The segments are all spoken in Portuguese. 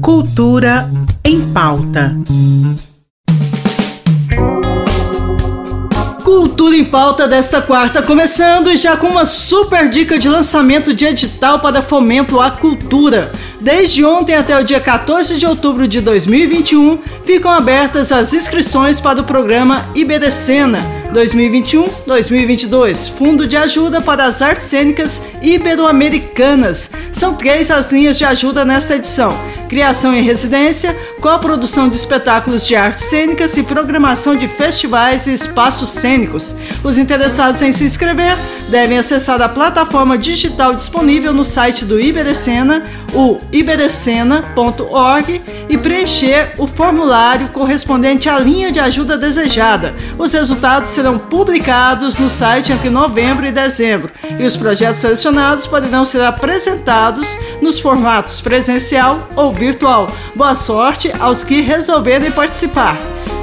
Cultura em pauta. Cultura em pauta desta quarta começando e já com uma super dica de lançamento de edital para fomento à cultura. Desde ontem até o dia 14 de outubro de 2021, ficam abertas as inscrições para o programa Iberecena 2021-2022, Fundo de Ajuda para as Artes Cênicas Ibero-Americanas. São três as linhas de ajuda nesta edição: criação em residência, coprodução de espetáculos de artes cênicas e programação de festivais e espaços cênicos. Os interessados em se inscrever devem acessar a plataforma digital disponível no site do Iberecena, o iberecena.org, e preencher o formulário correspondente à linha de ajuda desejada. Os resultados serão publicados no site entre novembro e dezembro, e os projetos selecionados poderão ser apresentados nos formatos presencial ou virtual. Boa sorte aos que resolverem participar.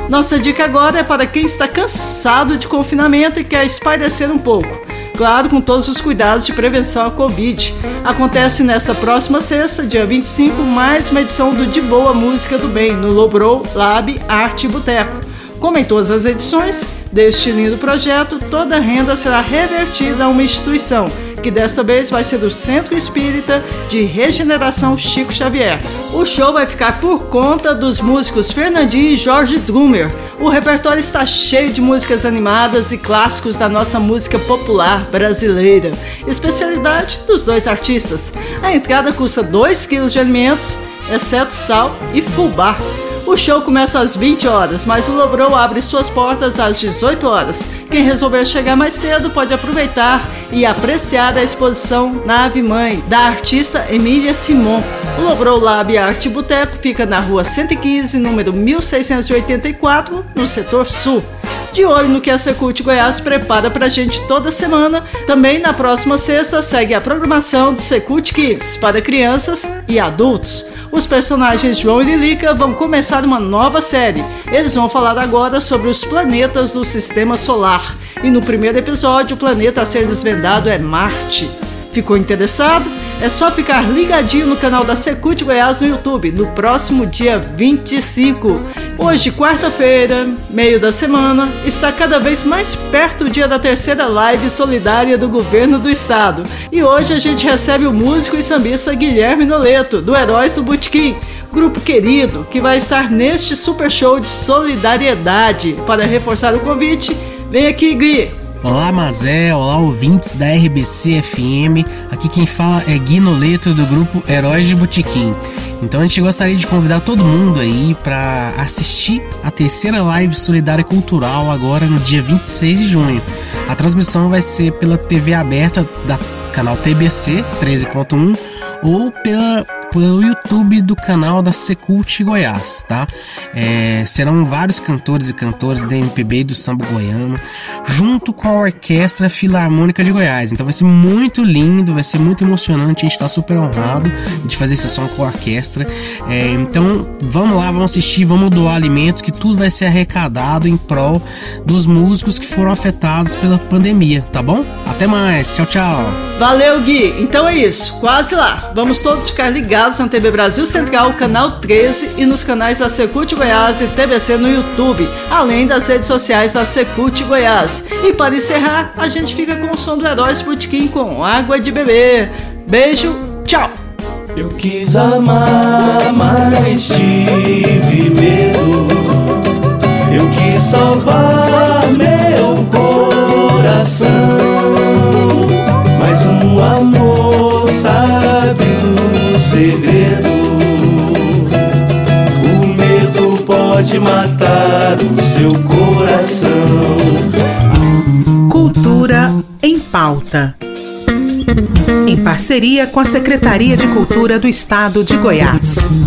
Nossa dica agora é para quem está cansado de confinamento e quer espairecer um pouco. Claro, com todos os cuidados de prevenção à Covid. Acontece nesta próxima sexta, dia 25, mais uma edição do De Boa Música do Bem, no Lobrou Lab Arte Boteco. Como em todas as edições deste lindo projeto, toda a renda será revertida a uma instituição que desta vez vai ser do Centro Espírita de Regeneração Chico Xavier. O show vai ficar por conta dos músicos Fernandinho e Jorge Drummer. O repertório está cheio de músicas animadas e clássicos da nossa música popular brasileira, especialidade dos dois artistas. A entrada custa 2 kg de alimentos, exceto sal e fubá. O show começa às 20 horas, mas o Lobrou abre suas portas às 18 horas. Quem resolver chegar mais cedo pode aproveitar e apreciar a exposição Nave Mãe, da artista Emília Simon. O Lobrou Lab Arte Boteco fica na rua 115, número 1684, no setor sul de olho no que a Secult Goiás prepara pra gente toda semana. Também na próxima sexta segue a programação do Secult Kids para crianças e adultos. Os personagens João e Lilica vão começar uma nova série. Eles vão falar agora sobre os planetas do sistema solar. E no primeiro episódio, o planeta a ser desvendado é Marte. Ficou interessado? É só ficar ligadinho no canal da Secult Goiás no YouTube no próximo dia 25. Hoje, quarta-feira, meio da semana, está cada vez mais perto o dia da terceira live solidária do governo do estado. E hoje a gente recebe o músico e sambista Guilherme Noleto, do Heróis do Butiquim, grupo querido que vai estar neste super show de solidariedade. Para reforçar o convite, vem aqui, Gui! Olá Mazé, olá ouvintes da RBC FM. Aqui quem fala é Gui Noleto do grupo Heróis de Botequim. Então a gente gostaria de convidar todo mundo aí para assistir a terceira live solidária cultural agora no dia 26 de junho. A transmissão vai ser pela TV aberta da canal TBC 13.1 ou pela pelo YouTube do canal da Secult Goiás, tá? É, serão vários cantores e cantoras da MPB e do samba goiano, junto com a Orquestra Filarmônica de Goiás. Então vai ser muito lindo, vai ser muito emocionante. A gente está super honrado de fazer esse som com a orquestra. É, então vamos lá, vamos assistir, vamos doar alimentos, que tudo vai ser arrecadado em prol dos músicos que foram afetados pela pandemia, tá bom? Até mais, tchau, tchau. Valeu, Gui. Então é isso, quase lá. Vamos todos ficar ligados ligados na TV Brasil Central, canal 13 e nos canais da Secult Goiás e TBC no YouTube, além das redes sociais da Secult Goiás. E para encerrar, a gente fica com o som do Heróis Botequim com água de beber. Beijo, tchau! Eu quis amar, mas tive medo. Eu quis salvar meu coração, pode matar o seu coração. Cultura em pauta. Em parceria com a Secretaria de Cultura do Estado de Goiás.